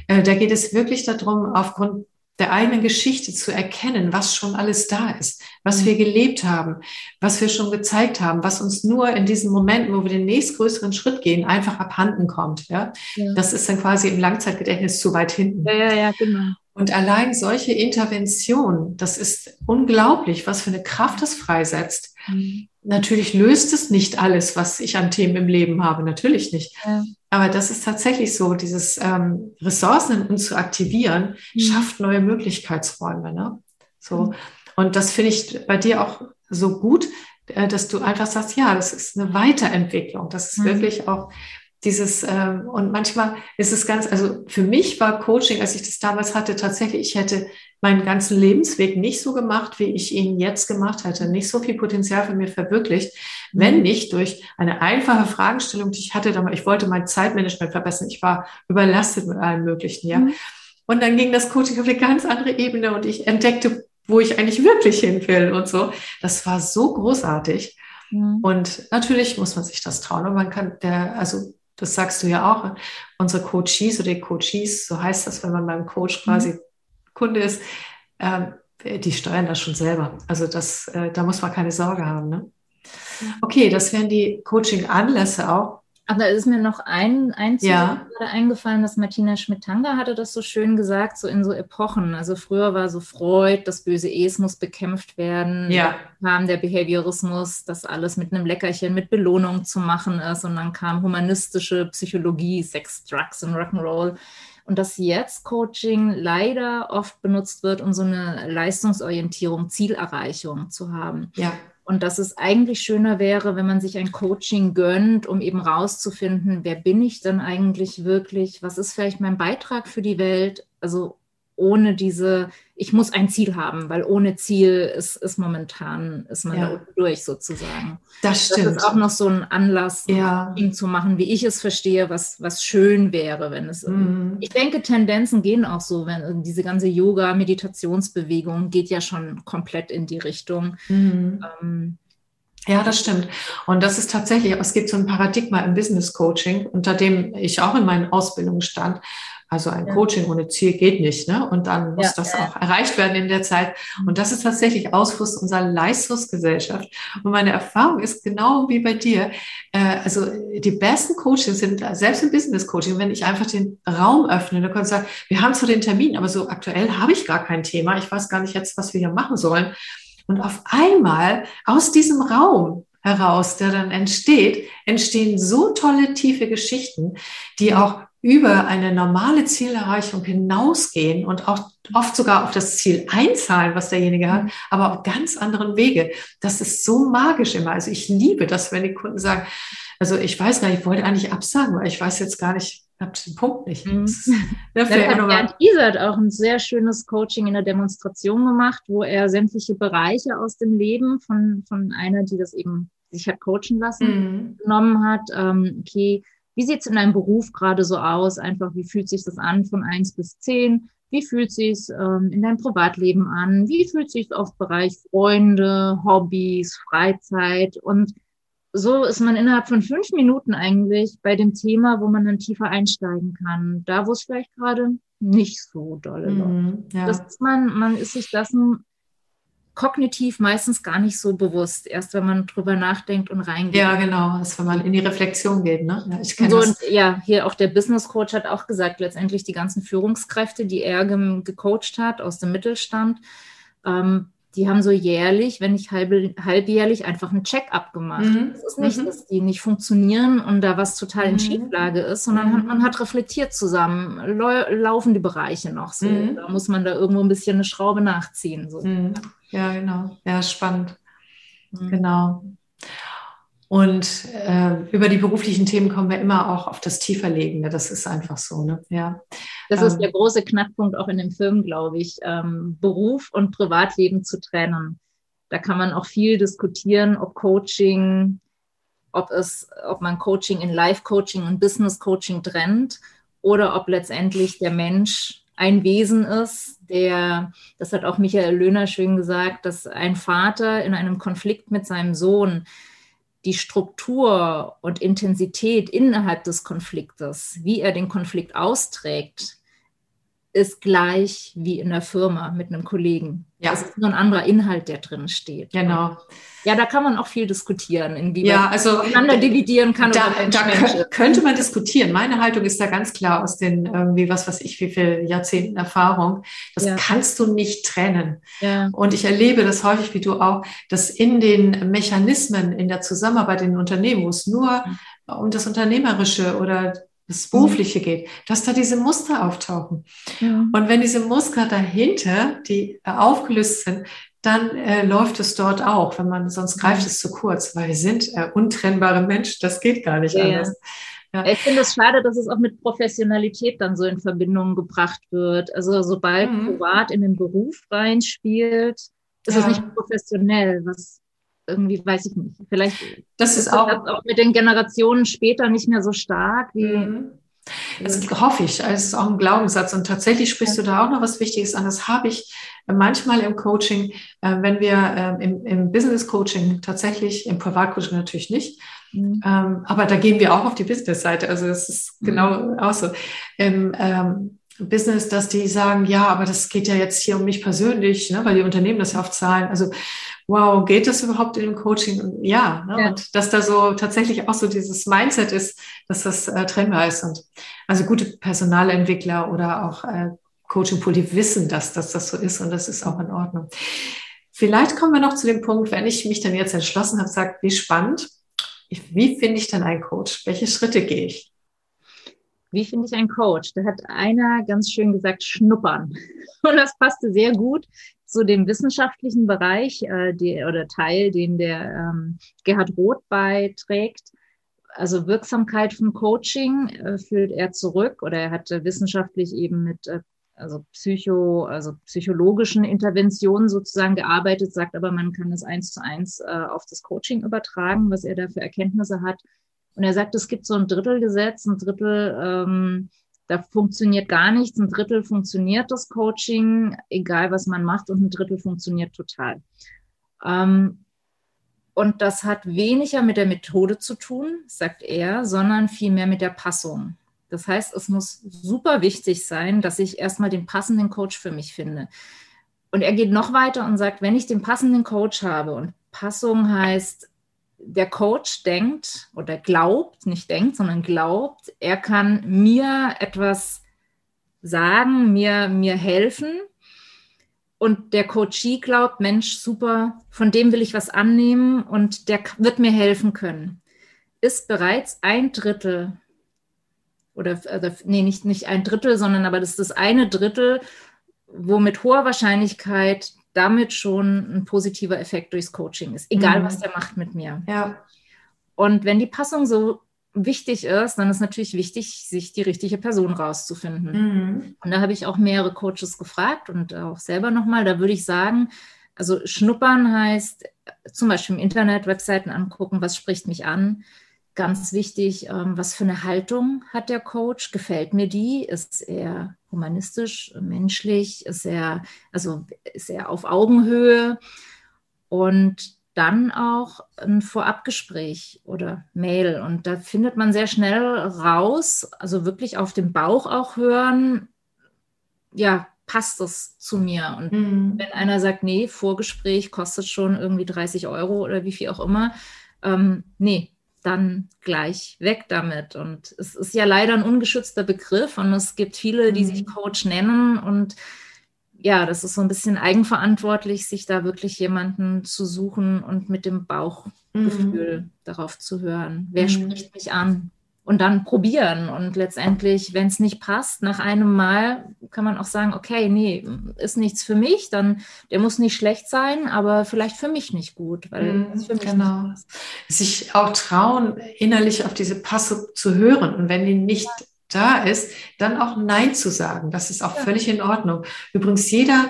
äh, da geht es wirklich darum, aufgrund der eigenen Geschichte zu erkennen, was schon alles da ist, was mhm. wir gelebt haben, was wir schon gezeigt haben, was uns nur in diesen Momenten, wo wir den nächstgrößeren Schritt gehen, einfach abhanden kommt. Ja? ja. Das ist dann quasi im Langzeitgedächtnis zu weit hinten. Ja, ja, ja, genau. Und allein solche Interventionen, das ist unglaublich, was für eine Kraft das freisetzt. Mhm. Natürlich löst es nicht alles, was ich an Themen im Leben habe, natürlich nicht. Ja. Aber das ist tatsächlich so, dieses ähm, Ressourcen in uns zu aktivieren, mhm. schafft neue Möglichkeitsräume. Ne? So. Mhm. Und das finde ich bei dir auch so gut, äh, dass du einfach sagst, ja, das ist eine Weiterentwicklung. Das ist mhm. wirklich auch dieses, ähm, und manchmal ist es ganz, also für mich war Coaching, als ich das damals hatte, tatsächlich, ich hätte meinen ganzen Lebensweg nicht so gemacht, wie ich ihn jetzt gemacht hätte, nicht so viel Potenzial für mir verwirklicht, wenn mhm. nicht durch eine einfache Fragestellung, die ich hatte, ich wollte mein Zeitmanagement verbessern, ich war überlastet mit allem Möglichen, ja. Mhm. Und dann ging das Coaching auf eine ganz andere Ebene und ich entdeckte, wo ich eigentlich wirklich hin will und so. Das war so großartig. Mhm. Und natürlich muss man sich das trauen. Und man kann, der, also das sagst du ja auch, unsere Coaches oder die Coaches, so heißt das, wenn man beim Coach quasi mhm. Kunde ist, äh, die steuern das schon selber. Also das, äh, da muss man keine Sorge haben. Ne? Okay, das wären die Coaching-Anlässe auch. Aber da ist mir noch ein, ein ja. gerade eingefallen, dass Martina Schmidt-Tanger hatte das so schön gesagt, so in so Epochen. Also früher war so Freud, das böse Es muss bekämpft werden. Ja. Dann kam der Behaviorismus, dass alles mit einem Leckerchen, mit Belohnung zu machen ist. Und dann kam humanistische Psychologie, Sex, Drugs und Rock'n'Roll. Und dass jetzt Coaching leider oft benutzt wird, um so eine Leistungsorientierung, Zielerreichung zu haben. Ja. Und dass es eigentlich schöner wäre, wenn man sich ein Coaching gönnt, um eben rauszufinden, wer bin ich denn eigentlich wirklich? Was ist vielleicht mein Beitrag für die Welt? Also ohne diese, ich muss ein Ziel haben, weil ohne Ziel ist, ist momentan, ist man ja. durch sozusagen. Das stimmt. Das ist auch noch so ein Anlass, ja. um zu machen, wie ich es verstehe, was, was schön wäre, wenn es. Mhm. Ich denke, Tendenzen gehen auch so, wenn diese ganze Yoga-Meditationsbewegung geht ja schon komplett in die Richtung. Mhm. Ähm, ja, das stimmt. Und das ist tatsächlich, es gibt so ein Paradigma im Business Coaching, unter dem ich auch in meinen Ausbildungen stand, also ein ja. Coaching ohne Ziel geht nicht. Ne? Und dann muss ja, das ja. auch erreicht werden in der Zeit. Und das ist tatsächlich Ausfluss unserer Leistungsgesellschaft. Und meine Erfahrung ist genau wie bei dir. Äh, also die besten Coachings sind selbst im Business Coaching, wenn ich einfach den Raum öffne, dann kann ich sagen, wir haben zwar den Termin, aber so aktuell habe ich gar kein Thema. Ich weiß gar nicht jetzt, was wir hier machen sollen. Und auf einmal aus diesem Raum heraus, der dann entsteht, entstehen so tolle, tiefe Geschichten, die auch über eine normale Zielerreichung hinausgehen und auch oft sogar auf das Ziel einzahlen, was derjenige hat, aber auf ganz anderen Wege. Das ist so magisch immer. Also ich liebe das, wenn die Kunden sagen, also ich weiß gar nicht, ich wollte eigentlich absagen, weil ich weiß jetzt gar nicht, ich habe den Punkt nicht. Mhm. Das ist, hat Bernd Isert auch ein sehr schönes Coaching in der Demonstration gemacht, wo er sämtliche Bereiche aus dem Leben von, von einer, die das eben sich hat coachen lassen, mhm. genommen hat. Ähm, okay, wie sieht es in deinem Beruf gerade so aus? Einfach, wie fühlt sich das an von eins bis zehn? Wie fühlt sich ähm, in deinem Privatleben an? Wie fühlt sich auf Bereich Freunde, Hobbys, Freizeit? Und so ist man innerhalb von fünf Minuten eigentlich bei dem Thema, wo man dann tiefer einsteigen kann. Da, wo es vielleicht gerade nicht so dolle läuft. Mhm, ja. Das ist man, man ist sich dessen kognitiv meistens gar nicht so bewusst, erst wenn man drüber nachdenkt und reingeht. Ja, genau, das wenn man in die Reflexion geht. Ne? Ja, ich so, das. ja, hier auch der Business Coach hat auch gesagt, letztendlich die ganzen Führungskräfte, die er ge gecoacht hat aus dem Mittelstand, ähm, die haben so jährlich, wenn nicht halb, halbjährlich, einfach ein Check-up gemacht. Mhm. Es ist nicht, mhm. dass die nicht funktionieren und da was total in mhm. Schieflage ist, sondern mhm. man hat reflektiert zusammen, laufen die Bereiche noch so. Mhm. Da muss man da irgendwo ein bisschen eine Schraube nachziehen. So. Ja, genau. Ja, spannend. Genau. Und äh, über die beruflichen Themen kommen wir immer auch auf das Tieferlegende. Das ist einfach so, ne? Ja. Das ähm, ist der große Knackpunkt auch in dem Film, glaube ich, ähm, Beruf und Privatleben zu trennen. Da kann man auch viel diskutieren, ob Coaching, ob es, ob man Coaching in Life-Coaching und Business-Coaching trennt oder ob letztendlich der Mensch ein Wesen ist, der, das hat auch Michael Löhner schön gesagt, dass ein Vater in einem Konflikt mit seinem Sohn die Struktur und Intensität innerhalb des Konfliktes, wie er den Konflikt austrägt, ist gleich wie in der Firma mit einem Kollegen. Ja. Das ist nur ein anderer Inhalt, der drin steht. Genau. Ja, da kann man auch viel diskutieren, inwieweit ja, also, man einander dividieren kann. Da, da könnte man diskutieren. Meine Haltung ist da ganz klar aus den irgendwie was was ich wie viel Jahrzehnten Erfahrung. Das ja. kannst du nicht trennen. Ja. Und ich erlebe das häufig, wie du auch, dass in den Mechanismen in der Zusammenarbeit in Unternehmen, wo es nur um das Unternehmerische oder das Berufliche mhm. geht, dass da diese Muster auftauchen. Ja. Und wenn diese Muster dahinter, die äh, aufgelöst sind, dann äh, läuft es dort auch, wenn man, sonst greift es zu kurz, weil wir sind äh, untrennbare Menschen, das geht gar nicht ja, anders. Ja. Ich finde es schade, dass es auch mit Professionalität dann so in Verbindung gebracht wird. Also sobald mhm. privat in den Beruf reinspielt, ist es nicht professionell, was irgendwie, weiß ich nicht. Vielleicht das ist, ist auch, das auch mit den Generationen später nicht mehr so stark wie. Mhm. Das hoffe ich. Es ist auch ein Glaubenssatz. Und tatsächlich sprichst du da auch noch was Wichtiges an. Das habe ich manchmal im Coaching, äh, wenn wir äh, im, im Business Coaching tatsächlich, im Privatcoaching natürlich nicht, mhm. Ähm, aber da gehen wir auch auf die Business-Seite. Also es ist mhm. genau auch so. Im ähm, Business, dass die sagen, ja, aber das geht ja jetzt hier um mich persönlich, ne, weil die Unternehmen das ja oft zahlen. Also wow, geht das überhaupt in dem Coaching? Ja, ne? ja. und dass da so tatsächlich auch so dieses Mindset ist, dass das äh, trennbar ist. Und also gute Personalentwickler oder auch äh, Coaching-Pool, die wissen, dass, dass das so ist und das ist auch in Ordnung. Vielleicht kommen wir noch zu dem Punkt, wenn ich mich dann jetzt entschlossen habe, sagt, wie spannend, ich, wie finde ich denn einen Coach? Welche Schritte gehe ich? Wie finde ich einen Coach? Da hat einer ganz schön gesagt, schnuppern. Und das passte sehr gut zu dem wissenschaftlichen Bereich äh, die, oder Teil, den der ähm, Gerhard Roth beiträgt. Also Wirksamkeit von Coaching äh, führt er zurück oder er hat äh, wissenschaftlich eben mit äh, also Psycho, also psychologischen Interventionen sozusagen gearbeitet, sagt aber, man kann es eins zu eins äh, auf das Coaching übertragen, was er da für Erkenntnisse hat. Und er sagt, es gibt so ein Drittelgesetz, ein Drittel ähm, da funktioniert gar nichts, ein Drittel funktioniert das Coaching, egal was man macht, und ein Drittel funktioniert total. Ähm, und das hat weniger mit der Methode zu tun, sagt er, sondern vielmehr mit der Passung. Das heißt, es muss super wichtig sein, dass ich erstmal den passenden Coach für mich finde. Und er geht noch weiter und sagt, wenn ich den passenden Coach habe, und Passung heißt, der Coach denkt oder glaubt, nicht denkt, sondern glaubt, er kann mir etwas sagen, mir, mir helfen, und der Coachee glaubt, Mensch, super, von dem will ich was annehmen und der wird mir helfen können, ist bereits ein Drittel oder, oder nee, nicht, nicht ein Drittel, sondern aber das ist das eine Drittel, wo mit hoher Wahrscheinlichkeit damit schon ein positiver Effekt durchs Coaching ist, egal mhm. was der macht mit mir. Ja. Und wenn die Passung so wichtig ist, dann ist natürlich wichtig, sich die richtige Person rauszufinden. Mhm. Und da habe ich auch mehrere Coaches gefragt und auch selber nochmal. Da würde ich sagen, also schnuppern heißt zum Beispiel im Internet Webseiten angucken, was spricht mich an. Ganz wichtig, ähm, was für eine Haltung hat der Coach? Gefällt mir die? Ist er humanistisch, menschlich? Ist er, also ist er auf Augenhöhe? Und dann auch ein Vorabgespräch oder Mail. Und da findet man sehr schnell raus, also wirklich auf den Bauch auch hören, ja, passt das zu mir? Und mhm. wenn einer sagt, nee, Vorgespräch kostet schon irgendwie 30 Euro oder wie viel auch immer, ähm, nee, dann gleich weg damit. Und es ist ja leider ein ungeschützter Begriff und es gibt viele, die mhm. sich Coach nennen und ja, das ist so ein bisschen eigenverantwortlich, sich da wirklich jemanden zu suchen und mit dem Bauchgefühl mhm. darauf zu hören. Wer mhm. spricht mich an? Und dann probieren. Und letztendlich, wenn es nicht passt, nach einem Mal kann man auch sagen, okay, nee, ist nichts für mich, dann der muss nicht schlecht sein, aber vielleicht für mich nicht gut, weil mhm, für mich genau. Sich auch trauen, innerlich auf diese Passe zu hören. Und wenn die nicht da ist, dann auch Nein zu sagen. Das ist auch ja. völlig in Ordnung. Übrigens, jeder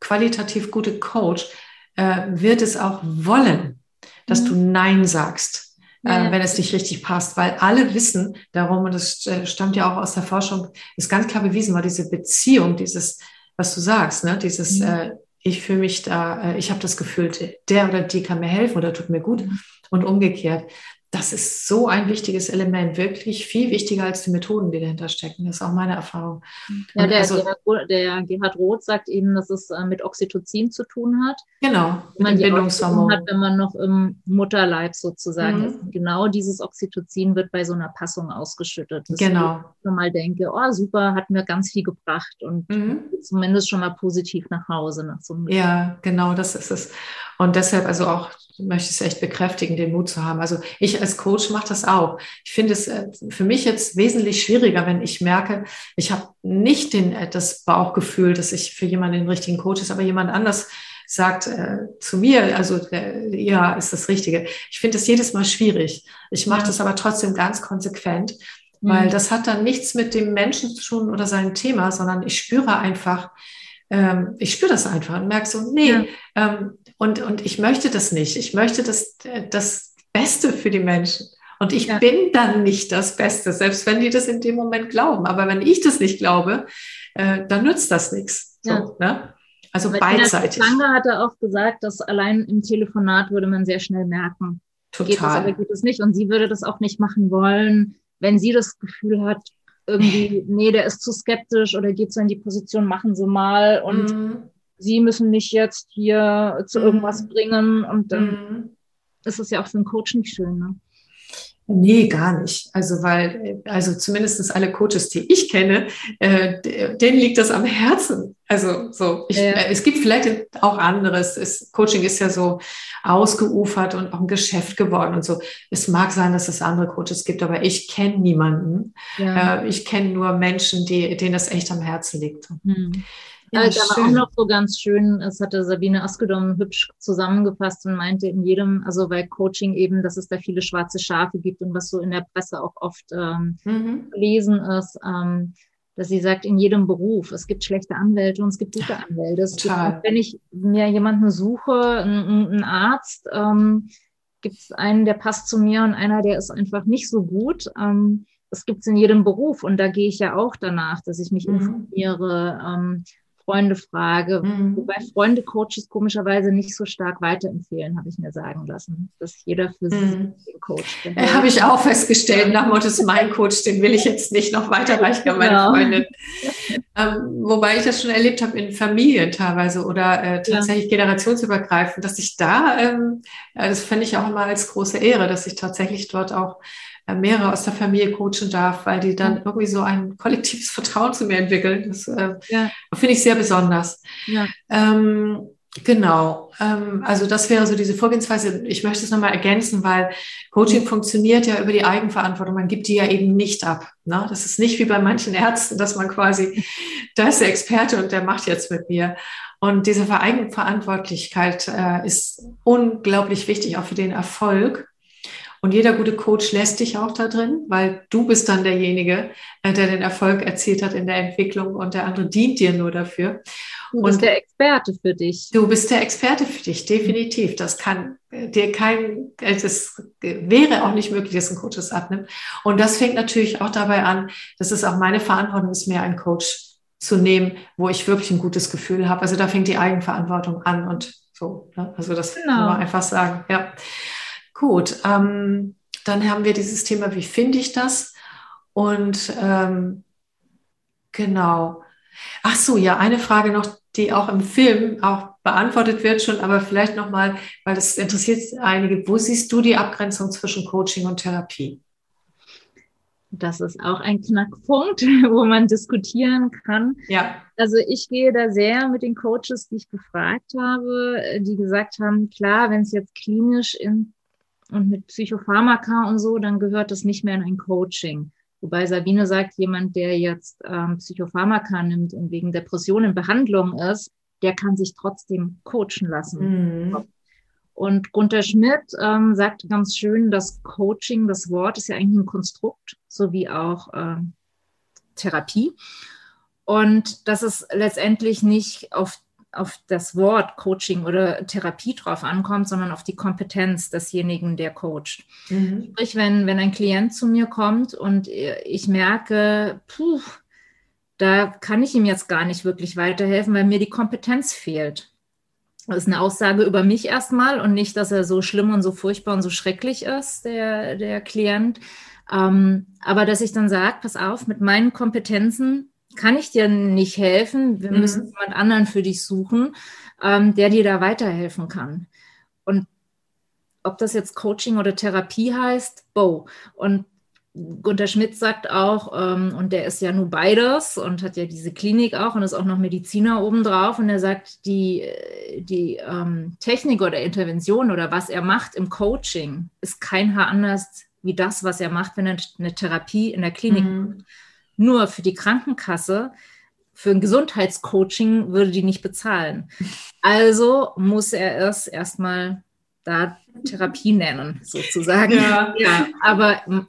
qualitativ gute Coach äh, wird es auch wollen, dass mhm. du Nein sagst, ja. äh, wenn es nicht richtig passt, weil alle wissen darum, und das äh, stammt ja auch aus der Forschung, ist ganz klar bewiesen, war diese Beziehung, dieses, was du sagst, ne, dieses, mhm. äh, ich fühle mich da, äh, ich habe das Gefühl, der oder die kann mir helfen oder tut mir gut mhm. und umgekehrt das ist so ein wichtiges Element, wirklich viel wichtiger als die Methoden, die dahinter stecken. Das ist auch meine Erfahrung. Ja, der, also, Gerhard, der Gerhard Roth sagt eben, dass es äh, mit Oxytocin zu tun hat. Genau, wenn man Bindungshormon hat, wenn man noch im Mutterleib sozusagen mhm. ist. Genau dieses Oxytocin wird bei so einer Passung ausgeschüttet. Genau. Ich schon mal denke, oh super, hat mir ganz viel gebracht und mhm. zumindest schon mal positiv nach Hause nach so. Ja, genau, das ist es. Und deshalb also auch möchte es echt bekräftigen, den Mut zu haben. Also ich als Coach mache das auch. Ich finde es äh, für mich jetzt wesentlich schwieriger, wenn ich merke, ich habe nicht den, äh, das Bauchgefühl, dass ich für jemanden den richtigen Coach ist, aber jemand anders sagt äh, zu mir, also äh, ja, ist das Richtige. Ich finde es jedes Mal schwierig. Ich mache ja. das aber trotzdem ganz konsequent, weil mhm. das hat dann nichts mit dem Menschen zu tun oder seinem Thema, sondern ich spüre einfach, ähm, ich spüre das einfach und merke so, nee, ja. ähm, und, und ich möchte das nicht. Ich möchte das, das Beste für die Menschen. Und ich ja. bin dann nicht das Beste, selbst wenn die das in dem Moment glauben. Aber wenn ich das nicht glaube, äh, dann nützt das nichts. So, ja. ne? Also Weil beidseitig. Lange hat er auch gesagt, dass allein im Telefonat würde man sehr schnell merken. Total. Geht es oder geht es nicht? Und sie würde das auch nicht machen wollen, wenn sie das Gefühl hat, irgendwie, nee, der ist zu skeptisch oder geht so in die Position, machen Sie mal und mm. Sie müssen mich jetzt hier zu irgendwas mm. bringen und dann mm. ist es ja auch für einen Coach nicht schön. Ne? Nee, gar nicht. Also, weil, also zumindestens alle Coaches, die ich kenne, äh, denen liegt das am Herzen. Also, so, ich, ja. äh, es gibt vielleicht auch anderes. Es, Coaching ist ja so ausgeufert und auch ein Geschäft geworden und so. Es mag sein, dass es andere Coaches gibt, aber ich kenne niemanden. Ja. Äh, ich kenne nur Menschen, die, denen das echt am Herzen liegt. Hm. Ja, da war auch noch so ganz schön, es hatte Sabine Askedom hübsch zusammengefasst und meinte in jedem, also bei Coaching eben, dass es da viele schwarze Schafe gibt und was so in der Presse auch oft ähm, mhm. gelesen ist, ähm, dass sie sagt, in jedem Beruf, es gibt schlechte Anwälte und es gibt gute Anwälte. Gibt, wenn ich mir jemanden suche, einen Arzt, ähm, gibt es einen, der passt zu mir und einer, der ist einfach nicht so gut. Ähm, es gibt es in jedem Beruf und da gehe ich ja auch danach, dass ich mich mhm. informiere, ähm, Freunde frage, mhm. wobei Freunde Coaches komischerweise nicht so stark weiterempfehlen, habe ich mir sagen lassen, dass jeder für sich mhm. den Coach findet. Äh, habe ich auch festgestellt, nach Motto, mein Coach, den will ich jetzt nicht noch weiterreichen an meine genau. Freundin. ähm, wobei ich das schon erlebt habe in Familien teilweise oder äh, tatsächlich ja. generationsübergreifend, dass ich da, ähm, das fände ich auch immer als große Ehre, dass ich tatsächlich dort auch mehrere aus der Familie coachen darf, weil die dann irgendwie so ein kollektives Vertrauen zu mir entwickeln. Das äh, ja. finde ich sehr besonders. Ja. Ähm, Genau, ähm, also das wäre so diese Vorgehensweise. Ich möchte es nochmal ergänzen, weil Coaching funktioniert ja über die Eigenverantwortung. Man gibt die ja eben nicht ab. Ne? Das ist nicht wie bei manchen Ärzten, dass man quasi, da ist der Experte und der macht jetzt mit mir. Und diese Eigenverantwortlichkeit äh, ist unglaublich wichtig, auch für den Erfolg. Und jeder gute Coach lässt dich auch da drin, weil du bist dann derjenige, äh, der den Erfolg erzielt hat in der Entwicklung und der andere dient dir nur dafür. Du bist und der Experte für dich. Du bist der Experte für dich, definitiv. Das kann äh, dir kein, es wäre auch nicht möglich, dass ein Coach es abnimmt. Und das fängt natürlich auch dabei an, dass es auch meine Verantwortung ist, mir einen Coach zu nehmen, wo ich wirklich ein gutes Gefühl habe. Also da fängt die Eigenverantwortung an und so. Ne? Also das genau. kann man einfach sagen. Ja. Gut, ähm, dann haben wir dieses Thema, wie finde ich das? Und ähm, genau. Ach so, ja, eine Frage noch, die auch im Film auch beantwortet wird schon, aber vielleicht nochmal, weil das interessiert einige. Wo siehst du die Abgrenzung zwischen Coaching und Therapie? Das ist auch ein Knackpunkt, wo man diskutieren kann. Ja. Also ich gehe da sehr mit den Coaches, die ich befragt habe, die gesagt haben, klar, wenn es jetzt klinisch in und mit Psychopharmaka und so, dann gehört das nicht mehr in ein Coaching. Wobei Sabine sagt, jemand, der jetzt ähm, Psychopharmaka nimmt und wegen Depression in Behandlung ist, der kann sich trotzdem coachen lassen. Mhm. Und Gunther Schmidt ähm, sagt ganz schön, dass Coaching, das Wort ist ja eigentlich ein Konstrukt, sowie auch äh, Therapie. Und dass es letztendlich nicht auf auf das Wort Coaching oder Therapie drauf ankommt, sondern auf die Kompetenz desjenigen, der coacht. Mhm. Sprich, wenn, wenn ein Klient zu mir kommt und ich merke, puh, da kann ich ihm jetzt gar nicht wirklich weiterhelfen, weil mir die Kompetenz fehlt. Das ist eine Aussage über mich erstmal und nicht, dass er so schlimm und so furchtbar und so schrecklich ist, der, der Klient. Ähm, aber dass ich dann sage, pass auf, mit meinen Kompetenzen kann ich dir nicht helfen. Wir mhm. müssen jemand anderen für dich suchen, ähm, der dir da weiterhelfen kann. Und ob das jetzt Coaching oder Therapie heißt, bo. Und Gunter Schmidt sagt auch, ähm, und der ist ja nur beides und hat ja diese Klinik auch und ist auch noch Mediziner obendrauf. Und er sagt, die, die ähm, Technik oder Intervention oder was er macht im Coaching ist kein Haar anders wie das, was er macht, wenn er eine Therapie in der Klinik mhm. macht. Nur für die Krankenkasse, für ein Gesundheitscoaching würde die nicht bezahlen. Also muss er es erstmal da Therapie nennen, sozusagen. Ja, ja aber äh,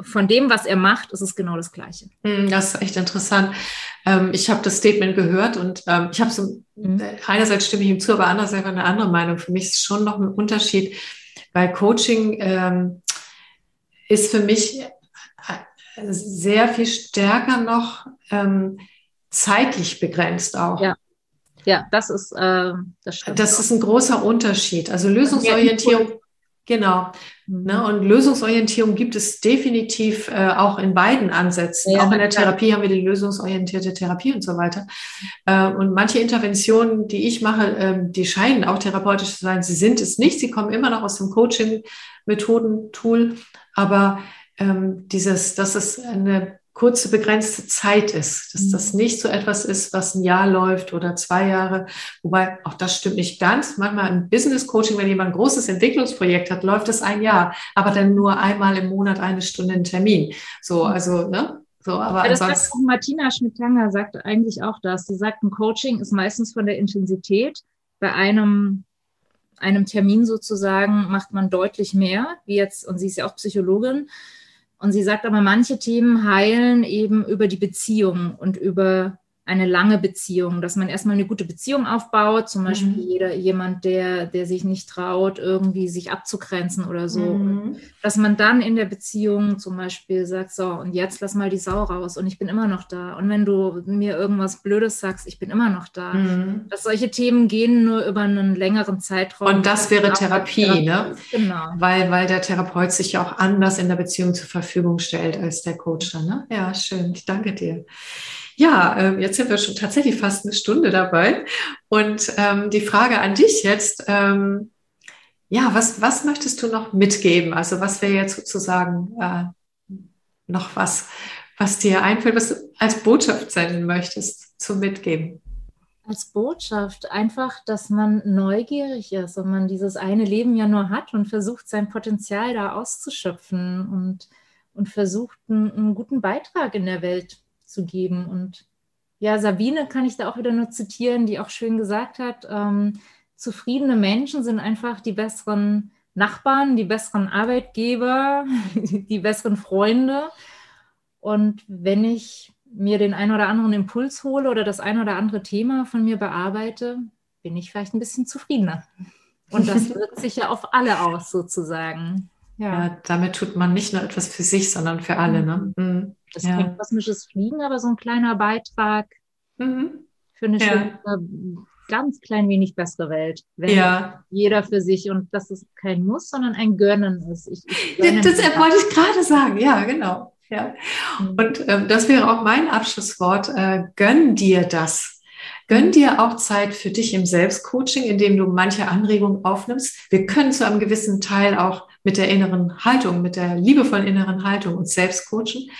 von dem, was er macht, ist es genau das Gleiche. Hm, das ist echt interessant. Ähm, ich habe das Statement gehört und ähm, ich habe so, mhm. Äh, einerseits stimme ich ihm zu, aber andererseits eine andere Meinung. Für mich ist schon noch ein Unterschied, weil Coaching ähm, ist für mich sehr viel stärker noch ähm, zeitlich begrenzt auch. Ja. Ja, das ist, äh, das. Das ist ein großer Unterschied. Also Lösungsorientierung, genau. Mhm. Ne, und Lösungsorientierung gibt es definitiv äh, auch in beiden Ansätzen. Ja, auch in der Therapie haben wir die lösungsorientierte Therapie und so weiter. Äh, und manche Interventionen, die ich mache, äh, die scheinen auch therapeutisch zu sein. Sie sind es nicht. Sie kommen immer noch aus dem Coaching-Methoden-Tool. Aber ähm, dieses, dass es eine kurze, begrenzte Zeit ist, dass das mhm. nicht so etwas ist, was ein Jahr läuft oder zwei Jahre. Wobei auch das stimmt nicht ganz. Manchmal im Business Coaching, wenn jemand ein großes Entwicklungsprojekt hat, läuft es ein Jahr, aber dann nur einmal im Monat eine Stunde einen Termin. So, mhm. also, ne? So, aber ja, das sagt auch Martina Schmidt-Tanger sagt eigentlich auch das. Sie sagt, ein Coaching ist meistens von der Intensität. Bei einem einem Termin sozusagen macht man deutlich mehr, wie jetzt, und sie ist ja auch Psychologin, und sie sagt aber, manche Themen heilen eben über die Beziehung und über eine lange Beziehung, dass man erstmal eine gute Beziehung aufbaut, zum Beispiel mhm. jeder, jemand, der, der sich nicht traut, irgendwie sich abzugrenzen oder so. Mhm. Dass man dann in der Beziehung zum Beispiel sagt, so, und jetzt lass mal die Sau raus und ich bin immer noch da. Und wenn du mir irgendwas Blödes sagst, ich bin immer noch da. Mhm. Dass solche Themen gehen nur über einen längeren Zeitraum. Und das wäre Therapie, Therapie, ne? Genau. Weil, weil der Therapeut sich ja auch anders in der Beziehung zur Verfügung stellt als der Coach dann, ne? Ja, schön. Ich danke dir. Ja, äh, jetzt sind wir schon tatsächlich fast eine Stunde dabei. Und ähm, die Frage an dich jetzt, ähm, ja, was, was möchtest du noch mitgeben? Also was wäre jetzt sozusagen äh, noch was, was dir einfällt, was du als Botschaft senden möchtest zum Mitgeben? Als Botschaft einfach, dass man neugierig ist und man dieses eine Leben ja nur hat und versucht, sein Potenzial da auszuschöpfen und, und versucht, einen, einen guten Beitrag in der Welt zu geben. Und ja, Sabine kann ich da auch wieder nur zitieren, die auch schön gesagt hat, ähm, zufriedene Menschen sind einfach die besseren Nachbarn, die besseren Arbeitgeber, die besseren Freunde. Und wenn ich mir den einen oder anderen Impuls hole oder das ein oder andere Thema von mir bearbeite, bin ich vielleicht ein bisschen zufriedener. Und das wirkt sich ja auf alle aus, sozusagen. Ja. ja. damit tut man nicht nur etwas für sich, sondern für alle. Ne? Mhm. mhm. Das ist ja. kein kosmisches Fliegen, aber so ein kleiner Beitrag mhm. für eine ja. schöne, ganz klein wenig bessere Welt. Wenn ja. jeder für sich und dass es kein Muss, sondern ein Gönnen ist. Ich, ich das, das wollte ich gerade sagen, ja, genau. Ja. Mhm. Und ähm, das wäre auch mein Abschlusswort. Äh, gönn dir das. Gönn dir auch Zeit für dich im Selbstcoaching, indem du manche Anregungen aufnimmst. Wir können zu einem gewissen Teil auch mit der inneren Haltung, mit der liebevollen inneren Haltung uns selbst coachen.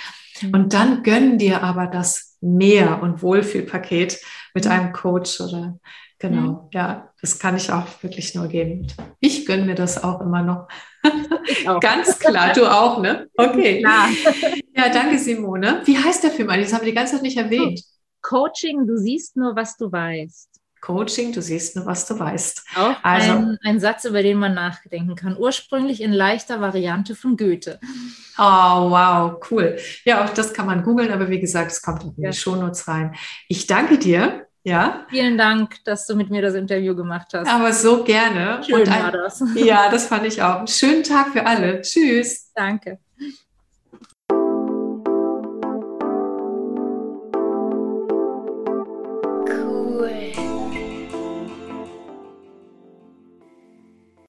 Mhm. Und dann gönn dir aber das Mehr- und Wohlfühlpaket mit mhm. einem Coach oder genau, mhm. ja, das kann ich auch wirklich nur geben. Ich gönne mir das auch immer noch. Ganz klar, du auch, ne? Okay. Klar. Ja, danke, Simone. Wie heißt der Film eigentlich? Das haben wir die ganze Zeit nicht erwähnt. Coaching, du siehst nur, was du weißt. Coaching, du siehst nur, was du weißt. Auch also, ein, ein, Satz, über den man nachdenken kann. Ursprünglich in leichter Variante von Goethe. Oh, wow, cool. Ja, auch das kann man googeln, aber wie gesagt, es kommt auch in ja. die Shownotes rein. Ich danke dir. Ja. Vielen Dank, dass du mit mir das Interview gemacht hast. Aber so gerne. Schön ein, war das. Ja, das fand ich auch. Einen schönen Tag für alle. Tschüss. Danke.